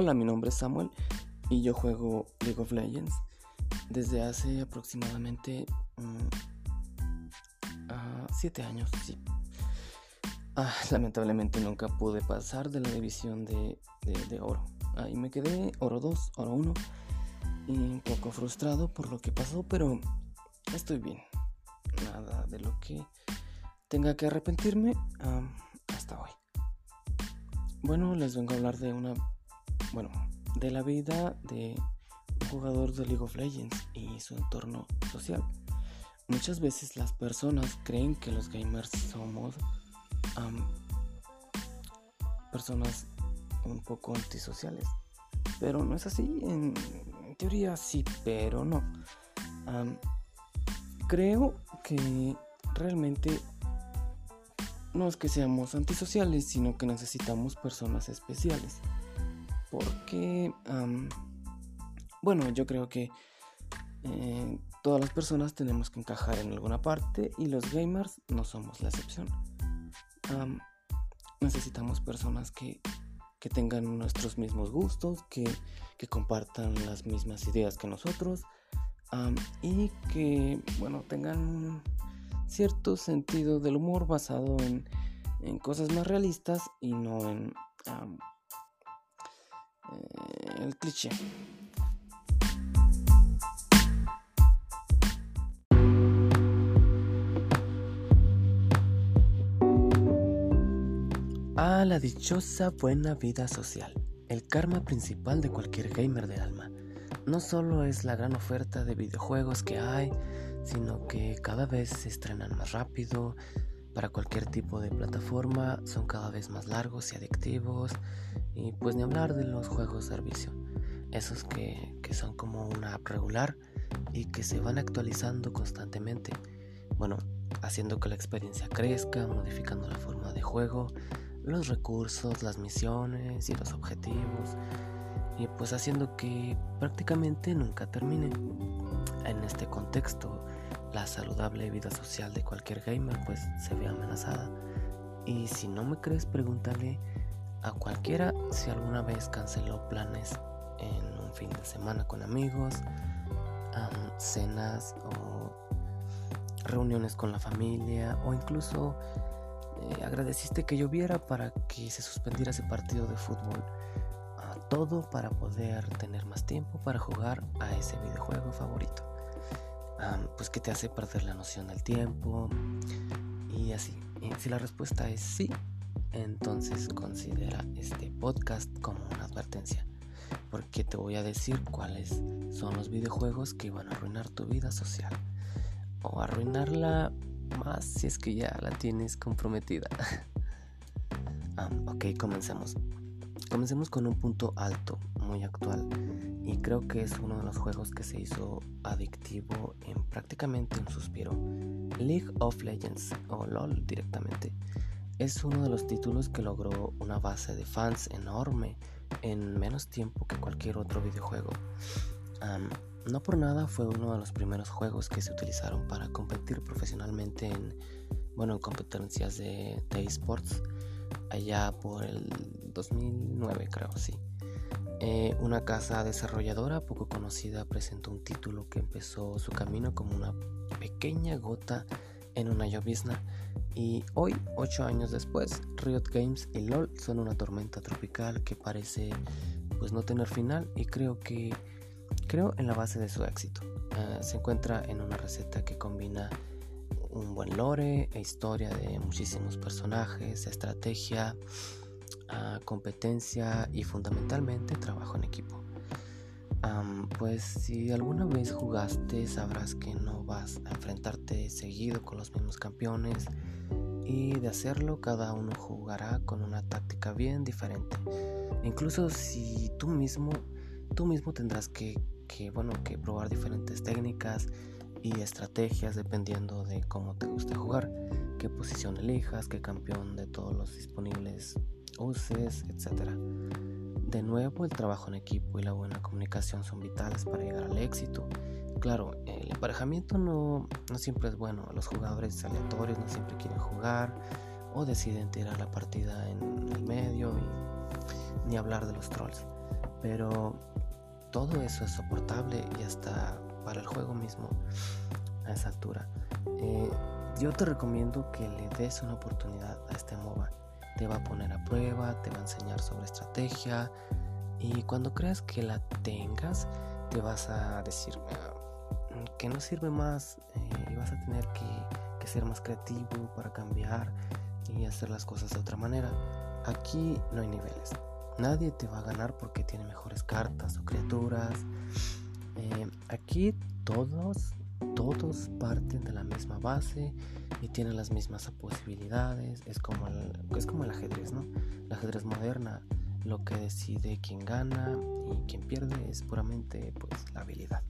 Hola, mi nombre es Samuel y yo juego League of Legends desde hace aproximadamente 7 mm, años, sí. Ah, lamentablemente nunca pude pasar de la división de, oro. Ahí me quedé oro 2, oro 1 y un poco frustrado por lo que pasó, pero estoy bien. Nada de lo que tenga que arrepentirme hasta hoy. Bueno, les vengo a hablar de una bueno, de la vida de un jugador de League of Legends y su entorno social. Muchas veces las personas creen que los gamers somos personas un poco antisociales, pero no es así. En, teoría sí, pero no. creo que realmente no es que seamos antisociales, sino que necesitamos personas especiales porque, bueno, yo creo que eh, todas las personas tenemos que encajar en alguna parte y los gamers no somos la excepción. necesitamos personas que, que, tengan nuestros mismos gustos, que, que, compartan las mismas ideas que nosotros y que, bueno, tengan cierto sentido del humor basado en, en cosas más realistas y no en el cliché. A la dichosa buena vida social, el karma principal de cualquier gamer del alma. No solo es la gran oferta de videojuegos que hay, sino que cada vez se estrenan más rápido, para cualquier tipo de plataforma, son cada vez más largos y adictivos, y pues ni hablar de los juegos servicio, esos que, son como una app regular y que se van actualizando constantemente. Bueno, haciendo que la experiencia crezca, modificando la forma de juego, los recursos, las misiones y los objetivos. Y pues haciendo que prácticamente nunca termine. En este contexto, la saludable vida social de cualquier gamer pues se ve amenazada. Y si no me crees, pregúntale a cualquiera si alguna vez canceló planes en un fin de semana con amigos, cenas o reuniones con la familia o incluso eh, agradeciste que lloviera para que se suspendiera ese partido de fútbol. todo para poder tener más tiempo para jugar a ese videojuego favorito. Pues que te hace perder la noción del tiempo y así. si la respuesta es sí, entonces considera este podcast como una advertencia, porque te voy a decir cuáles son los videojuegos que van a arruinar tu vida social o arruinarla más si es que ya la tienes comprometida. ok, comencemos. Comencemos con un punto alto, muy actual, y creo que es uno de los juegos que se hizo adictivo en prácticamente un suspiro. League of Legends o LOL directamente es uno de los títulos que logró una base de fans enorme en menos tiempo que cualquier otro videojuego. no por nada fue uno de los primeros juegos que se utilizaron para competir profesionalmente en, bueno, en competencias de, esports allá por el 2009 creo, sí. Eh, una casa desarrolladora poco conocida presentó un título que empezó su camino como una pequeña gota en una llovizna y hoy, 8 años después, Riot Games y LOL son una tormenta tropical que parece pues no tener final y creo que creo en la base de su éxito. Ah, se encuentra en una receta que combina un buen lore e historia de muchísimos personajes, estrategia, ah, competencia y fundamentalmente trabajo en equipo pues si alguna vez jugaste sabrás que no vas a enfrentarte seguido con los mismos campeones y de hacerlo cada uno jugará con una táctica bien diferente. Incluso si tú mismo, tú mismo tendrás que, que, bueno, que probar diferentes técnicas y estrategias dependiendo de cómo te guste jugar, qué posición elijas, qué campeón de todos los disponibles uses, etcétera. De nuevo, el trabajo en equipo y la buena comunicación son vitales para llegar al éxito. Claro, el emparejamiento no, siempre es bueno. Los jugadores aleatorios no siempre quieren jugar o deciden tirar la partida en el medio y ni hablar de los trolls. Pero todo eso es soportable y hasta para el juego mismo a esa altura. Eh, yo te recomiendo que le des una oportunidad a este MOBA. Te va a poner a prueba, te va a enseñar sobre estrategia y cuando creas que la tengas, te vas a decir ah, que no sirve más eh, y vas a tener que, ser más creativo para cambiar y hacer las cosas de otra manera. Aquí no hay niveles. Nadie te va a ganar porque tiene mejores cartas o criaturas. Eh, aquí todos todos parten de la misma base y tienen las mismas posibilidades. Es como el, es como el ajedrez, ¿no? El ajedrez moderna, lo que decide quién gana y quién pierde es puramente pues la habilidad.